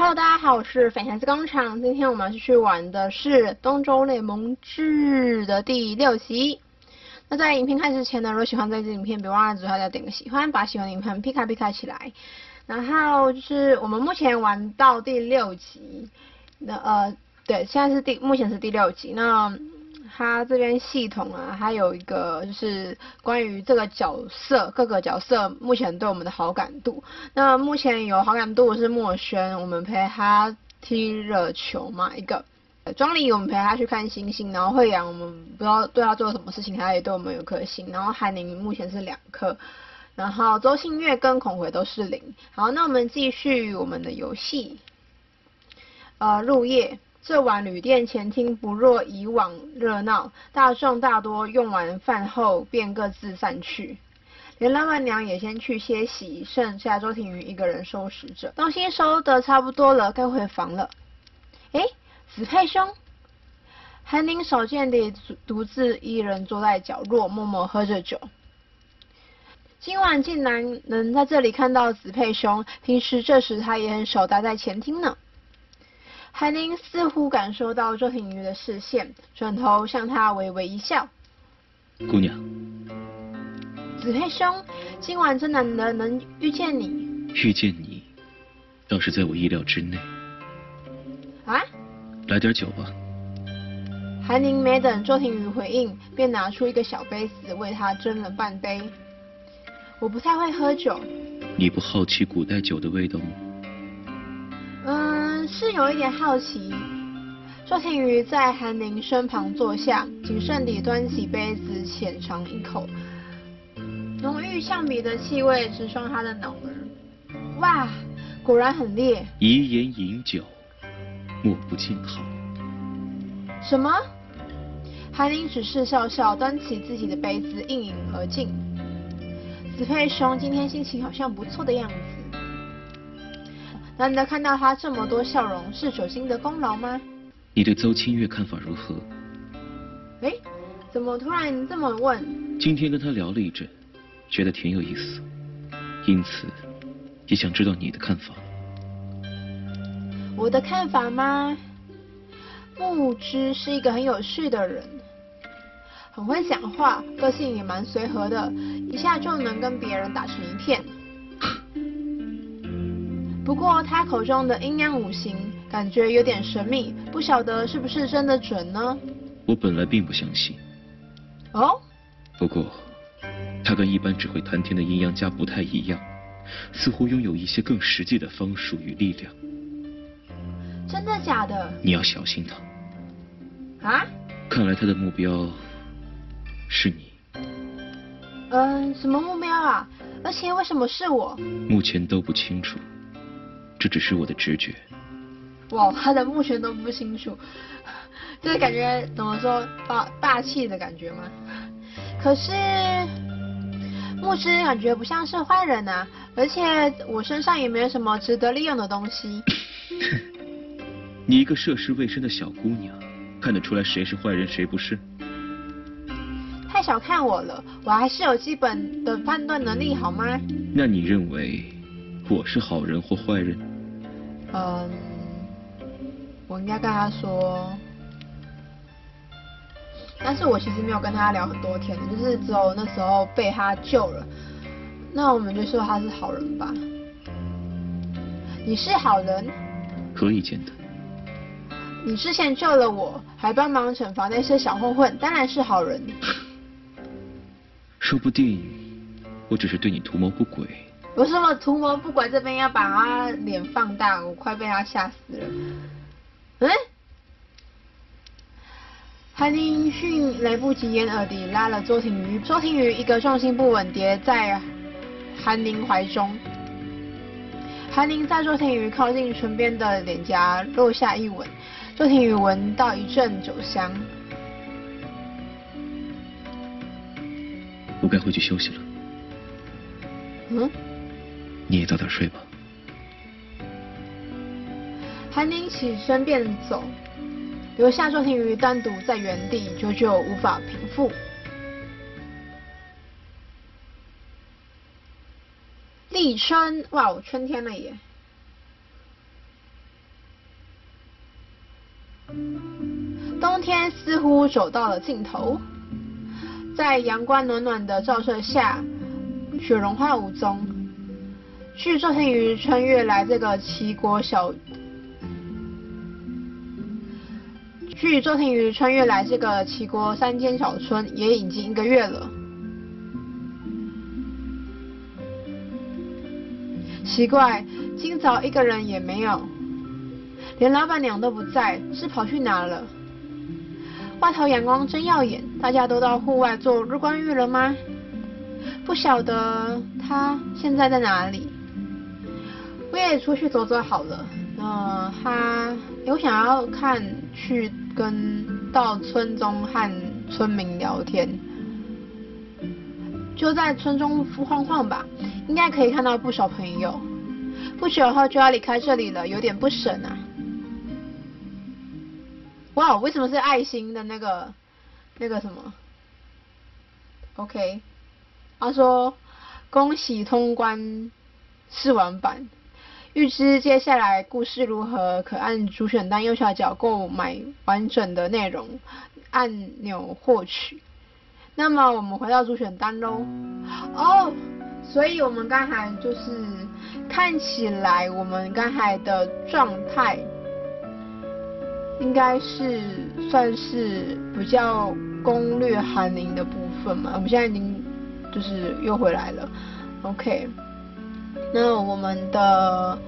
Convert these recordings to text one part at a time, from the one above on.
Hello，大家好，我是粉匣子工厂。今天我们继续玩的是《东周列萌志》的第六集。那在影片开始之前呢，如果喜欢这支影片，别忘了左下角点个喜欢，把喜欢的影片 pick 开 pick 开起来。然后就是我们目前玩到第六集，那呃，对，现在是第目前是第六集。那它这边系统啊，还有一个就是关于这个角色各个角色目前对我们的好感度。那目前有好感度是墨轩，我们陪他踢了球嘛一个。庄里我们陪他去看星星，然后慧阳我们不知道对他做了什么事情，他也对我们有颗心。然后韩宁目前是两颗，然后周信月跟孔回都是零。好，那我们继续我们的游戏。呃，入夜。这晚旅店前厅不若以往热闹，大众大多用完饭后便各自散去，连老板娘也先去歇息，剩下周庭瑜一个人收拾着东西，收得差不多了，该回房了。哎，子佩兄，韩宁少见地独自一人坐在角落，默默喝着酒。今晚竟然能在这里看到子佩兄，平时这时他也很少待在前厅呢。韩宁似乎感受到周庭瑜的视线，转头向他微微一笑。姑娘，子佩兄，今晚真难得能遇见你。遇见你，倒是在我意料之内。啊？来点酒吧。韩宁没等周庭瑜回应，便拿出一个小杯子为他斟了半杯。我不太会喝酒。你不好奇古代酒的味道吗？嗯，是有一点好奇。周庭瑜在韩宁身旁坐下，谨慎地端起杯子，浅尝一口。浓郁橡皮的气味直冲他的脑门。哇，果然很烈。遗言饮酒，莫不静好。什么？韩宁只是笑笑，端起自己的杯子，一饮而尽。子佩兄今天心情好像不错的样子。难得看到他这么多笑容，是酒精的功劳吗？你对邹清月看法如何？哎，怎么突然这么问？今天跟他聊了一阵，觉得挺有意思，因此也想知道你的看法。我的看法吗？木之是一个很有趣的人，很会讲话，个性也蛮随和的，一下就能跟别人打成一片。不过他口中的阴阳五行感觉有点神秘，不晓得是不是真的准呢？我本来并不相信。哦？不过，他跟一般只会谈天的阴阳家不太一样，似乎拥有一些更实际的方术与力量。真的假的？你要小心他。啊？看来他的目标是你。嗯，什么目标啊？而且为什么是我？目前都不清楚。这只是我的直觉。哇，他的目前都不清楚，就是感觉怎么说霸霸气的感觉吗？可是牧师感觉不像是坏人啊，而且我身上也没有什么值得利用的东西。你一个涉世未深的小姑娘，看得出来谁是坏人谁不是？太小看我了，我还是有基本的判断能力，好吗？那你认为我是好人或坏人？嗯，我应该跟他说，但是我其实没有跟他聊很多天，就是只有那时候被他救了，那我们就说他是好人吧。你是好人？何以见得？你之前救了我，还帮忙惩罚那些小混混，当然是好人。说不定我只是对你图谋不轨。有什么图谋不轨？这边要把他脸放大，我快被他吓死了。嗯？韩宁迅来不及掩耳地拉了周庭瑜，周庭瑜一个重心不稳跌在韩宁怀中。韩宁在周庭瑜靠近唇边的脸颊落下一吻，周庭瑜闻到一阵酒香。我该回去休息了。嗯？你也早点睡吧。韩宁起身便走，留下周庭瑜单独在原地，久久无法平复。立春，哇哦，春天了耶！冬天似乎走到了尽头，在阳光暖暖的照射下，雪融化无踪。据周天宇穿越来这个齐国小，据周天宇穿越来这个齐国山间小村也已经一个月了。奇怪，今早一个人也没有，连老板娘都不在，是跑去哪了？外头阳光真耀眼，大家都到户外做日光浴了吗？不晓得他现在在哪里。我也出去走走好了。嗯、他有想要看去跟到村中和村民聊天，就在村中晃晃吧，应该可以看到不少朋友。不久后就要离开这里了，有点不舍啊。哇，为什么是爱心的那个那个什么？OK，他说恭喜通关试玩版。欲知接下来故事如何，可按主选单右下角购买完整的内容按钮获取。那么我们回到主选单喽。哦，所以我们刚才就是看起来我们刚才的状态应该是算是比较攻略韩宁的部分嘛。我们现在已经就是又回来了，OK。那我们的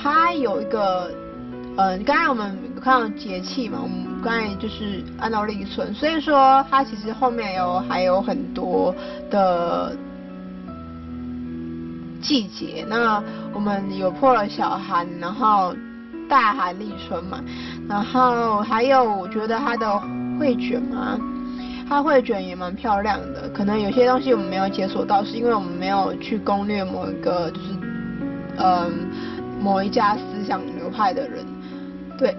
它有一个，呃，刚才我们看到节气嘛，我们刚才就是按照立春，所以说它其实后面有还有很多的季节。那我们有破了小寒，然后大寒立春嘛，然后还有我觉得它的会卷嘛。它绘卷也蛮漂亮的，可能有些东西我们没有解锁到，是因为我们没有去攻略某一个就是，嗯，某一家思想流派的人。对，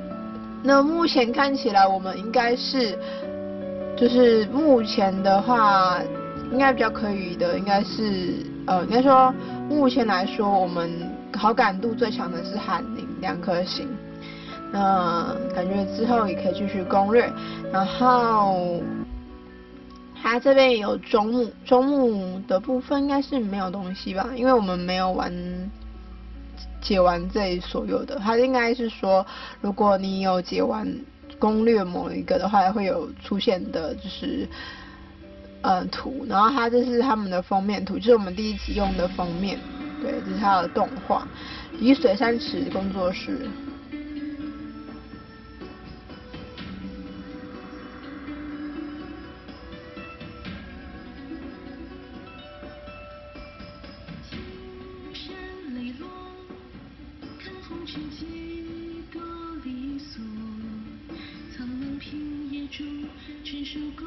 那目前看起来我们应该是，就是目前的话，应该比较可以的，应该是，呃，应该说目前来说，我们好感度最强的是韩宁两颗星。那感觉之后也可以继续攻略，然后。它这边有中目，中目的部分应该是没有东西吧，因为我们没有玩解完这所有的。它应该是说，如果你有解完攻略某一个的话，会有出现的，就是嗯图。然后它这是他们的封面图，就是我们第一集用的封面。对，这是它的动画，雨水山池工作室。几多离索苍茫平野中只剩孤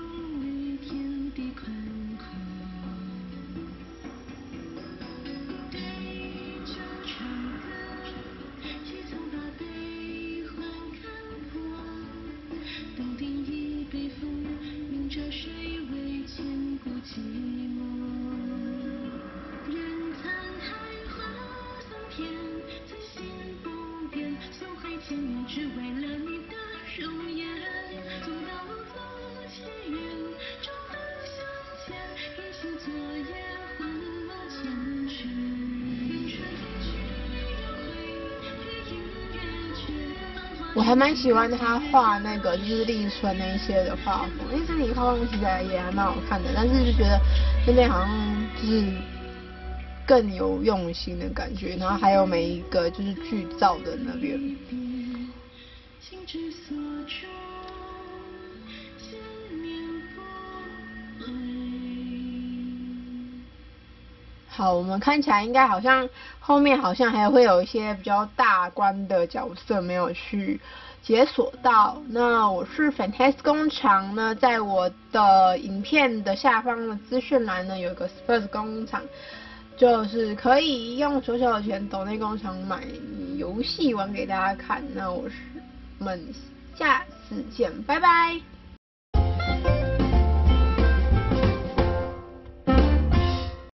我还蛮喜欢他画那个就是立春那些的画风，因为这里画风其实也还蛮好看的，但是就觉得那边好像就是更有用心的感觉，然后还有每一个就是剧照的那边。好，我们看起来应该好像后面好像还会有一些比较大关的角色没有去解锁到。那我是 FANTAST 工厂呢，在我的影片的下方的资讯栏呢，有个 Spurs 工厂，就是可以用小小的钱抖内工厂买游戏玩给大家看。那我是我们下次见，拜拜。